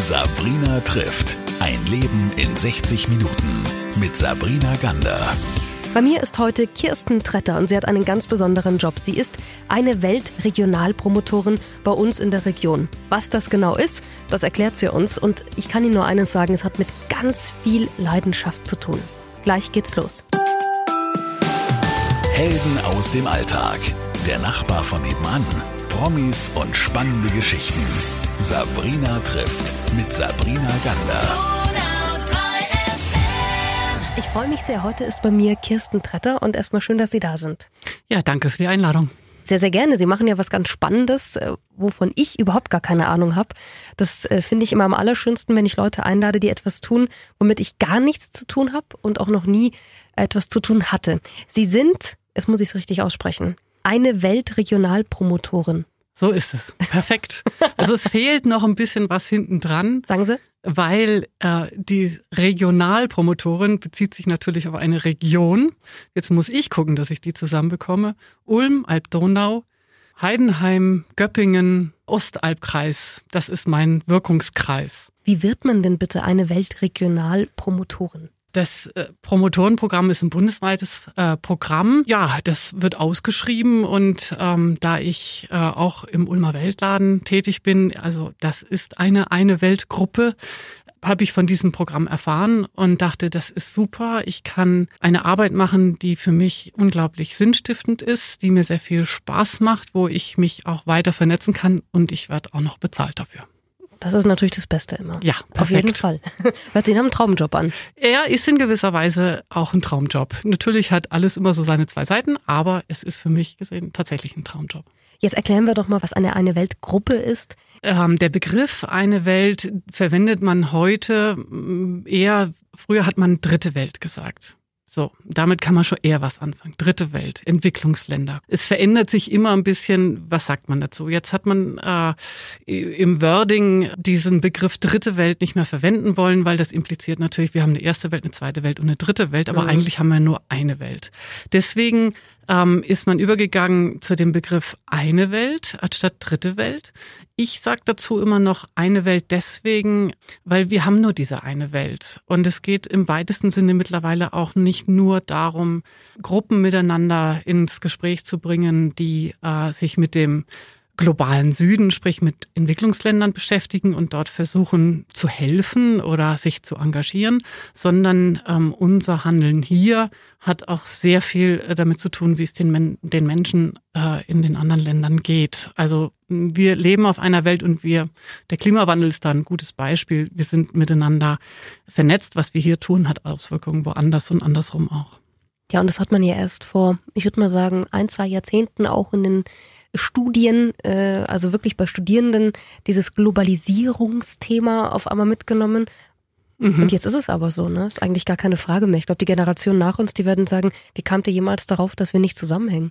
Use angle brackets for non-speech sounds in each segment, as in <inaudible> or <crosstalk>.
Sabrina trifft. Ein Leben in 60 Minuten. Mit Sabrina Gander. Bei mir ist heute Kirsten Tretter und sie hat einen ganz besonderen Job. Sie ist eine Weltregionalpromotorin bei uns in der Region. Was das genau ist, das erklärt sie uns und ich kann Ihnen nur eines sagen, es hat mit ganz viel Leidenschaft zu tun. Gleich geht's los. Helden aus dem Alltag. Der Nachbar von nebenan. Promis und spannende Geschichten. Sabrina trifft mit Sabrina Gander. Ich freue mich sehr. Heute ist bei mir Kirsten Tretter und erstmal schön, dass Sie da sind. Ja, danke für die Einladung. Sehr, sehr gerne. Sie machen ja was ganz Spannendes, äh, wovon ich überhaupt gar keine Ahnung habe. Das äh, finde ich immer am allerschönsten, wenn ich Leute einlade, die etwas tun, womit ich gar nichts zu tun habe und auch noch nie etwas zu tun hatte. Sie sind, es muss ich es richtig aussprechen, eine Weltregionalpromotorin. So ist es. Perfekt. <laughs> Also es fehlt noch ein bisschen was hinten dran. Sagen Sie? Weil äh, die Regionalpromotorin bezieht sich natürlich auf eine Region. Jetzt muss ich gucken, dass ich die zusammenbekomme. Ulm, Alb-Donau, Heidenheim, Göppingen, Ostalbkreis. Das ist mein Wirkungskreis. Wie wird man denn bitte eine Weltregionalpromotorin? Das äh, Promotorenprogramm ist ein bundesweites äh, Programm. Ja, das wird ausgeschrieben und ähm, da ich äh, auch im Ulmer Weltladen tätig bin, also das ist eine eine Weltgruppe, habe ich von diesem Programm erfahren und dachte, das ist super. Ich kann eine Arbeit machen, die für mich unglaublich sinnstiftend ist, die mir sehr viel Spaß macht, wo ich mich auch weiter vernetzen kann und ich werde auch noch bezahlt dafür. Das ist natürlich das Beste immer. Ja, perfekt. Auf jeden Fall. <laughs> Hört sich nach einem Traumjob an. Er ist in gewisser Weise auch ein Traumjob. Natürlich hat alles immer so seine zwei Seiten, aber es ist für mich gesehen tatsächlich ein Traumjob. Jetzt erklären wir doch mal, was eine eine Weltgruppe ist. Ähm, der Begriff eine Welt verwendet man heute eher, früher hat man dritte Welt gesagt. So, damit kann man schon eher was anfangen. Dritte Welt, Entwicklungsländer. Es verändert sich immer ein bisschen, was sagt man dazu? Jetzt hat man äh, im Wording diesen Begriff dritte Welt nicht mehr verwenden wollen, weil das impliziert natürlich, wir haben eine erste Welt, eine zweite Welt und eine dritte Welt, aber mhm. eigentlich haben wir nur eine Welt. Deswegen ähm, ist man übergegangen zu dem Begriff eine Welt anstatt dritte Welt. Ich sage dazu immer noch eine Welt deswegen, weil wir haben nur diese eine Welt. Und es geht im weitesten Sinne mittlerweile auch nicht nur darum, Gruppen miteinander ins Gespräch zu bringen, die äh, sich mit dem globalen Süden, sprich mit Entwicklungsländern beschäftigen und dort versuchen zu helfen oder sich zu engagieren, sondern ähm, unser Handeln hier hat auch sehr viel äh, damit zu tun, wie es den, Men den Menschen äh, in den anderen Ländern geht. Also wir leben auf einer Welt und wir, der Klimawandel ist da ein gutes Beispiel. Wir sind miteinander vernetzt. Was wir hier tun, hat Auswirkungen woanders und andersrum auch. Ja, und das hat man ja erst vor, ich würde mal sagen, ein, zwei Jahrzehnten auch in den Studien, äh, also wirklich bei Studierenden, dieses Globalisierungsthema auf einmal mitgenommen. Mhm. Und jetzt ist es aber so, ne? Ist eigentlich gar keine Frage mehr. Ich glaube, die Generation nach uns, die werden sagen, wie kamt ihr jemals darauf, dass wir nicht zusammenhängen?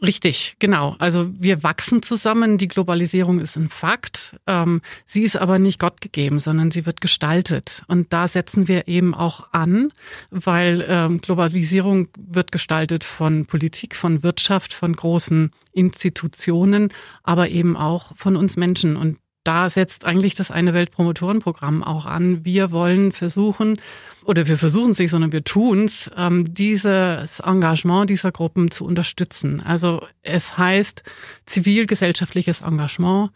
Richtig, genau. Also wir wachsen zusammen. Die Globalisierung ist ein Fakt. Ähm, sie ist aber nicht Gott gegeben, sondern sie wird gestaltet. Und da setzen wir eben auch an, weil ähm, Globalisierung wird gestaltet von Politik, von Wirtschaft, von großen Institutionen, aber eben auch von uns Menschen. Und da setzt eigentlich das eine Weltpromotorenprogramm auch an. Wir wollen versuchen, oder wir versuchen es nicht, sondern wir tun es, ähm, dieses Engagement dieser Gruppen zu unterstützen. Also es heißt zivilgesellschaftliches Engagement,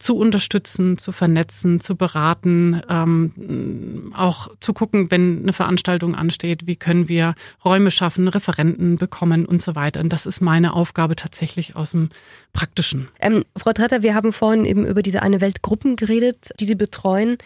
zu unterstützen, zu vernetzen, zu beraten, ähm, auch zu gucken, wenn eine Veranstaltung ansteht, wie können wir Räume schaffen, Referenten bekommen und so weiter. Und das ist meine Aufgabe tatsächlich aus dem Praktischen. Ähm, Frau Tretter, wir haben vorhin eben über diese eine Weltgruppen geredet, die Sie betreuen.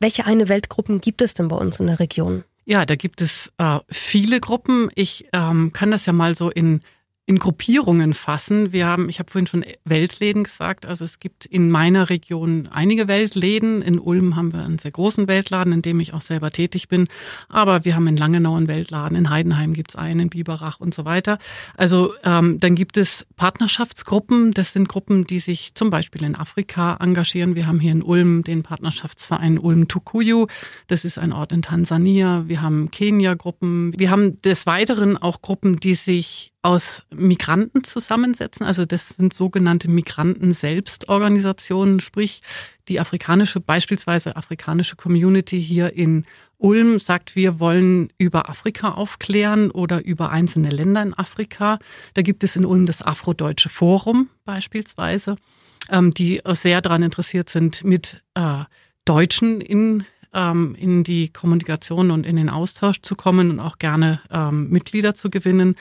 Welche eine Weltgruppen gibt es denn bei uns in der Region? Ja, da gibt es äh, viele Gruppen. Ich ähm, kann das ja mal so in in Gruppierungen fassen. Wir haben, ich habe vorhin schon Weltläden gesagt, also es gibt in meiner Region einige Weltläden. In Ulm haben wir einen sehr großen Weltladen, in dem ich auch selber tätig bin. Aber wir haben in Langenau einen Weltladen, in Heidenheim gibt es einen, in Biberach und so weiter. Also ähm, dann gibt es Partnerschaftsgruppen. Das sind Gruppen, die sich zum Beispiel in Afrika engagieren. Wir haben hier in Ulm den Partnerschaftsverein Ulm Tukuyu. Das ist ein Ort in Tansania. Wir haben Kenia-Gruppen. Wir haben des Weiteren auch Gruppen, die sich aus Migranten zusammensetzen. Also das sind sogenannte Migranten-Selbstorganisationen, sprich die afrikanische, beispielsweise afrikanische Community hier in Ulm sagt, wir wollen über Afrika aufklären oder über einzelne Länder in Afrika. Da gibt es in Ulm das Afrodeutsche Forum beispielsweise, ähm, die sehr daran interessiert sind, mit äh, Deutschen in ähm, in die Kommunikation und in den Austausch zu kommen und auch gerne ähm, Mitglieder zu gewinnen.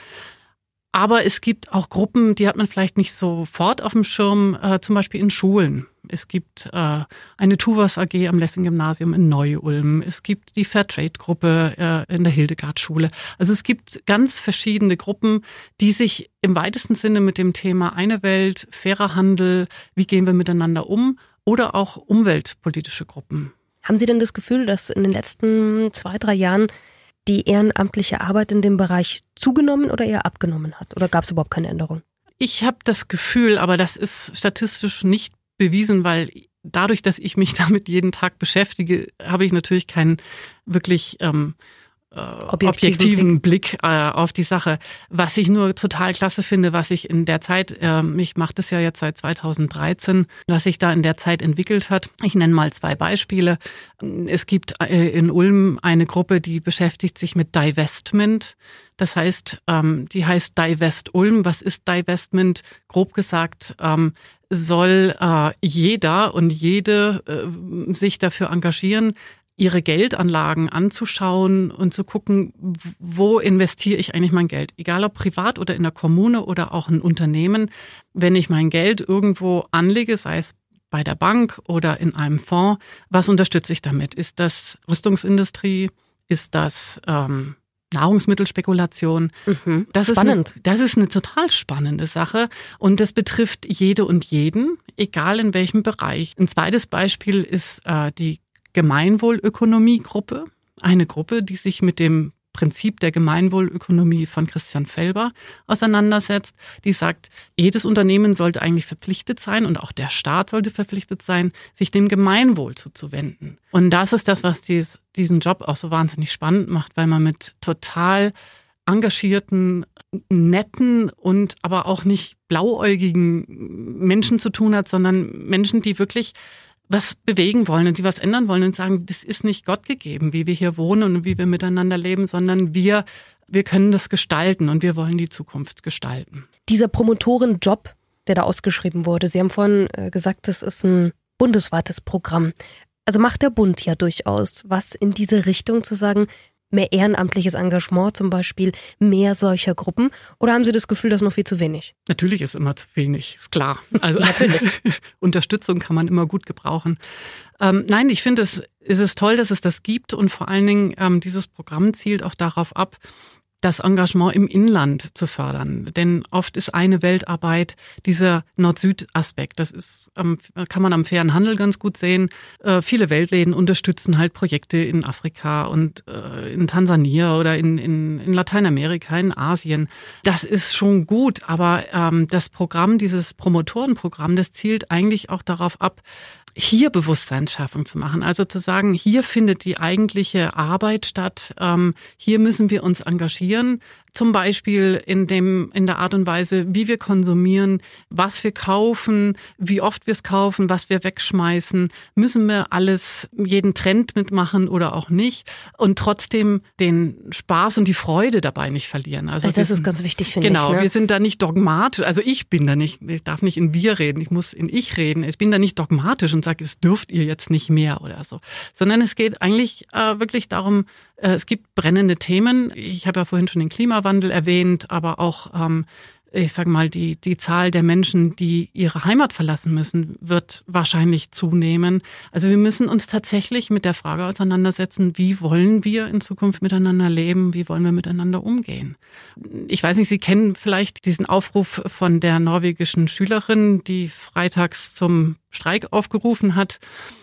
Aber es gibt auch Gruppen, die hat man vielleicht nicht sofort auf dem Schirm, äh, zum Beispiel in Schulen. Es gibt äh, eine Tuvas AG am Lessing-Gymnasium in Neu-Ulm. Es gibt die Fairtrade-Gruppe äh, in der Hildegard-Schule. Also es gibt ganz verschiedene Gruppen, die sich im weitesten Sinne mit dem Thema eine Welt, fairer Handel, wie gehen wir miteinander um oder auch umweltpolitische Gruppen. Haben Sie denn das Gefühl, dass in den letzten zwei, drei Jahren die ehrenamtliche Arbeit in dem Bereich zugenommen oder eher abgenommen hat? Oder gab es überhaupt keine Änderung? Ich habe das Gefühl, aber das ist statistisch nicht bewiesen, weil dadurch, dass ich mich <laughs> damit jeden Tag beschäftige, habe ich natürlich keinen wirklich ähm, äh, objektiven, objektiven Blick, Blick äh, auf die Sache. Was ich nur total klasse finde, was ich in der Zeit, äh, ich mache das ja jetzt seit 2013, was sich da in der Zeit entwickelt hat. Ich nenne mal zwei Beispiele. Es gibt äh, in Ulm eine Gruppe, die beschäftigt sich mit Divestment. Das heißt, ähm, die heißt Divest Ulm. Was ist Divestment? Grob gesagt, ähm, soll äh, jeder und jede äh, sich dafür engagieren, ihre Geldanlagen anzuschauen und zu gucken, wo investiere ich eigentlich mein Geld? Egal ob privat oder in der Kommune oder auch ein Unternehmen. Wenn ich mein Geld irgendwo anlege, sei es bei der Bank oder in einem Fonds, was unterstütze ich damit? Ist das Rüstungsindustrie? Ist das ähm, Nahrungsmittelspekulation. Mhm. Das Spannend. Ist eine, das ist eine total spannende Sache und das betrifft jede und jeden, egal in welchem Bereich. Ein zweites Beispiel ist äh, die Gemeinwohlökonomie-Gruppe, eine Gruppe, die sich mit dem Prinzip der Gemeinwohlökonomie von Christian Felber auseinandersetzt, die sagt, jedes Unternehmen sollte eigentlich verpflichtet sein und auch der Staat sollte verpflichtet sein, sich dem Gemeinwohl zuzuwenden. Und das ist das, was dies, diesen Job auch so wahnsinnig spannend macht, weil man mit total engagierten, netten und aber auch nicht blauäugigen Menschen zu tun hat, sondern Menschen, die wirklich was bewegen wollen und die was ändern wollen und sagen, das ist nicht Gott gegeben, wie wir hier wohnen und wie wir miteinander leben, sondern wir, wir können das gestalten und wir wollen die Zukunft gestalten. Dieser Promotorenjob, der da ausgeschrieben wurde, Sie haben vorhin äh, gesagt, das ist ein bundesweites Programm. Also macht der Bund ja durchaus was in diese Richtung zu sagen, mehr ehrenamtliches Engagement zum Beispiel, mehr solcher Gruppen? Oder haben Sie das Gefühl, das ist noch viel zu wenig? Natürlich ist immer zu wenig, ist klar. Also <laughs> natürlich. <laughs> Unterstützung kann man immer gut gebrauchen. Ähm, nein, ich finde es, es ist toll, dass es das gibt und vor allen Dingen ähm, dieses Programm zielt auch darauf ab, das Engagement im Inland zu fördern. Denn oft ist eine Weltarbeit dieser Nord-Süd-Aspekt. Das ist, kann man am fairen Handel ganz gut sehen. Äh, viele Weltläden unterstützen halt Projekte in Afrika und äh, in Tansania oder in, in, in Lateinamerika, in Asien. Das ist schon gut, aber ähm, das Programm, dieses Promotorenprogramm, das zielt eigentlich auch darauf ab, hier Bewusstseinsschaffung zu machen. Also zu sagen, hier findet die eigentliche Arbeit statt, ähm, hier müssen wir uns engagieren. Zum Beispiel in dem, in der Art und Weise, wie wir konsumieren, was wir kaufen, wie oft wir es kaufen, was wir wegschmeißen. Müssen wir alles, jeden Trend mitmachen oder auch nicht? Und trotzdem den Spaß und die Freude dabei nicht verlieren. Also das ist ganz wichtig, finde genau, ich. Genau, ne? wir sind da nicht dogmatisch. Also ich bin da nicht, ich darf nicht in wir reden, ich muss in ich reden. Ich bin da nicht dogmatisch und sage, es dürft ihr jetzt nicht mehr oder so. Sondern es geht eigentlich äh, wirklich darum, es gibt brennende Themen. Ich habe ja vorhin schon den Klimawandel erwähnt, aber auch ähm, ich sage mal, die, die Zahl der Menschen, die ihre Heimat verlassen müssen, wird wahrscheinlich zunehmen. Also wir müssen uns tatsächlich mit der Frage auseinandersetzen, wie wollen wir in Zukunft miteinander leben, wie wollen wir miteinander umgehen. Ich weiß nicht, Sie kennen vielleicht diesen Aufruf von der norwegischen Schülerin, die freitags zum Streik aufgerufen hat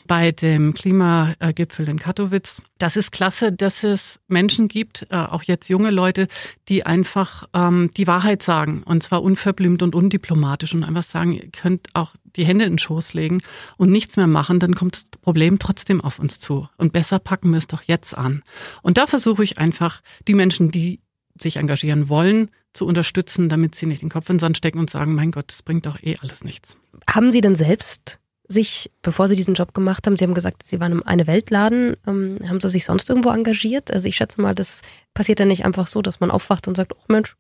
bei dem Klimagipfel in Katowice. Das ist klasse, dass es Menschen gibt, äh, auch jetzt junge Leute, die einfach ähm, die Wahrheit sagen und zwar unverblümt und undiplomatisch und einfach sagen, ihr könnt auch die Hände in den Schoß legen und nichts mehr machen, dann kommt das Problem trotzdem auf uns zu. Und besser packen wir es doch jetzt an. Und da versuche ich einfach, die Menschen, die sich engagieren wollen, zu unterstützen, damit sie nicht den Kopf in den Sand stecken und sagen, mein Gott, das bringt doch eh alles nichts. Haben Sie denn selbst sich, bevor Sie diesen Job gemacht haben, Sie haben gesagt, Sie waren im Eine Weltladen, ähm, haben Sie sich sonst irgendwo engagiert? Also ich schätze mal, das passiert ja nicht einfach so, dass man aufwacht und sagt, oh Mensch,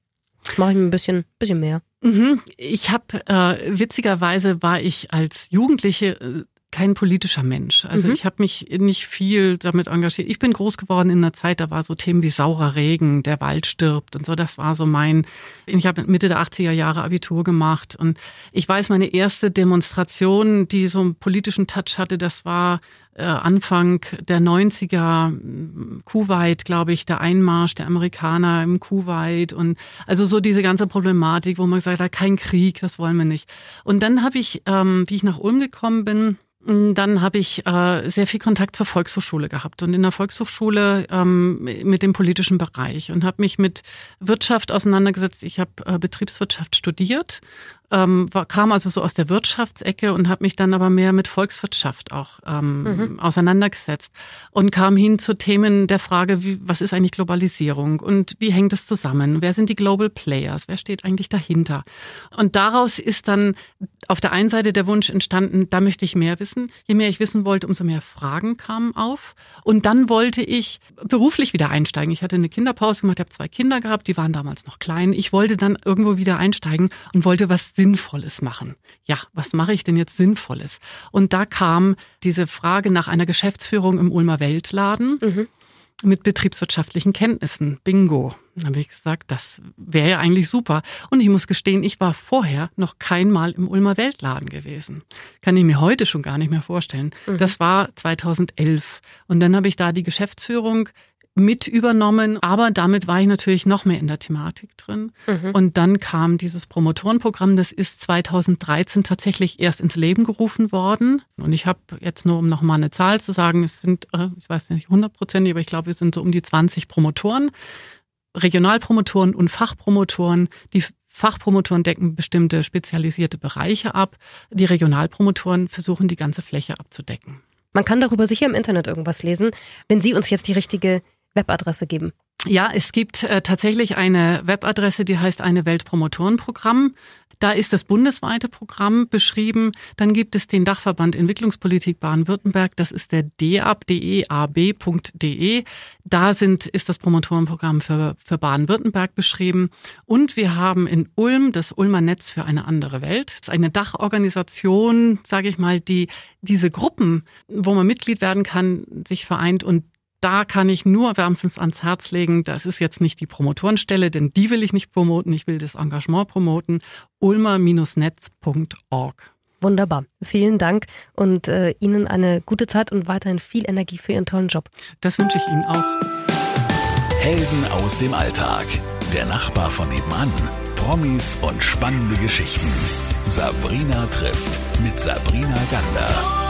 mache ich mir ein bisschen, bisschen mehr. Mhm. Ich habe, äh, witzigerweise war ich als Jugendliche äh, kein politischer Mensch. Also mhm. ich habe mich nicht viel damit engagiert. Ich bin groß geworden in einer Zeit, da war so Themen wie saurer Regen, der Wald stirbt und so. Das war so mein. Ich habe Mitte der 80er Jahre Abitur gemacht und ich weiß, meine erste Demonstration, die so einen politischen Touch hatte, das war äh, Anfang der 90er, Kuwait, glaube ich, der Einmarsch der Amerikaner im Kuwait und also so diese ganze Problematik, wo man gesagt hat, kein Krieg, das wollen wir nicht. Und dann habe ich, ähm, wie ich nach Ulm gekommen bin, dann habe ich äh, sehr viel Kontakt zur Volkshochschule gehabt und in der Volkshochschule ähm, mit dem politischen Bereich und habe mich mit Wirtschaft auseinandergesetzt. Ich habe äh, Betriebswirtschaft studiert ähm, war, kam also so aus der Wirtschaftsecke und habe mich dann aber mehr mit Volkswirtschaft auch ähm, mhm. auseinandergesetzt und kam hin zu Themen der Frage, wie, was ist eigentlich Globalisierung und wie hängt es zusammen? Wer sind die Global Players? Wer steht eigentlich dahinter? Und daraus ist dann auf der einen Seite der Wunsch entstanden, da möchte ich mehr wissen. Je mehr ich wissen wollte, umso mehr Fragen kamen auf. Und dann wollte ich beruflich wieder einsteigen. Ich hatte eine Kinderpause gemacht, habe zwei Kinder gehabt, die waren damals noch klein. Ich wollte dann irgendwo wieder einsteigen und wollte was Sinnvolles machen. Ja, was mache ich denn jetzt Sinnvolles? Und da kam diese Frage nach einer Geschäftsführung im Ulmer Weltladen. Mhm mit betriebswirtschaftlichen Kenntnissen. Bingo. Dann habe ich gesagt, das wäre ja eigentlich super. Und ich muss gestehen, ich war vorher noch kein Mal im Ulmer Weltladen gewesen. Kann ich mir heute schon gar nicht mehr vorstellen. Mhm. Das war 2011. Und dann habe ich da die Geschäftsführung mit übernommen, aber damit war ich natürlich noch mehr in der Thematik drin. Mhm. Und dann kam dieses Promotorenprogramm, das ist 2013 tatsächlich erst ins Leben gerufen worden. Und ich habe jetzt nur, um nochmal eine Zahl zu sagen, es sind, äh, ich weiß nicht hundertprozentig, aber ich glaube, es sind so um die 20 Promotoren, Regionalpromotoren und Fachpromotoren, die Fachpromotoren decken bestimmte spezialisierte Bereiche ab. Die Regionalpromotoren versuchen, die ganze Fläche abzudecken. Man kann darüber sicher im Internet irgendwas lesen. Wenn Sie uns jetzt die richtige Webadresse geben? Ja, es gibt äh, tatsächlich eine Webadresse, die heißt eine Weltpromotorenprogramm. Da ist das bundesweite Programm beschrieben. Dann gibt es den Dachverband Entwicklungspolitik Baden-Württemberg. Das ist der deab.de. Da sind, ist das Promotorenprogramm für, für Baden-Württemberg beschrieben. Und wir haben in Ulm das Ulmer Netz für eine andere Welt. Das ist eine Dachorganisation, sage ich mal, die diese Gruppen, wo man Mitglied werden kann, sich vereint und da kann ich nur wärmstens ans Herz legen, das ist jetzt nicht die Promotorenstelle, denn die will ich nicht promoten, ich will das Engagement promoten. ulmer-netz.org. Wunderbar. Vielen Dank und äh, Ihnen eine gute Zeit und weiterhin viel Energie für Ihren tollen Job. Das wünsche ich Ihnen auch. Helden aus dem Alltag. Der Nachbar von nebenan. Promis und spannende Geschichten. Sabrina trifft mit Sabrina Gander.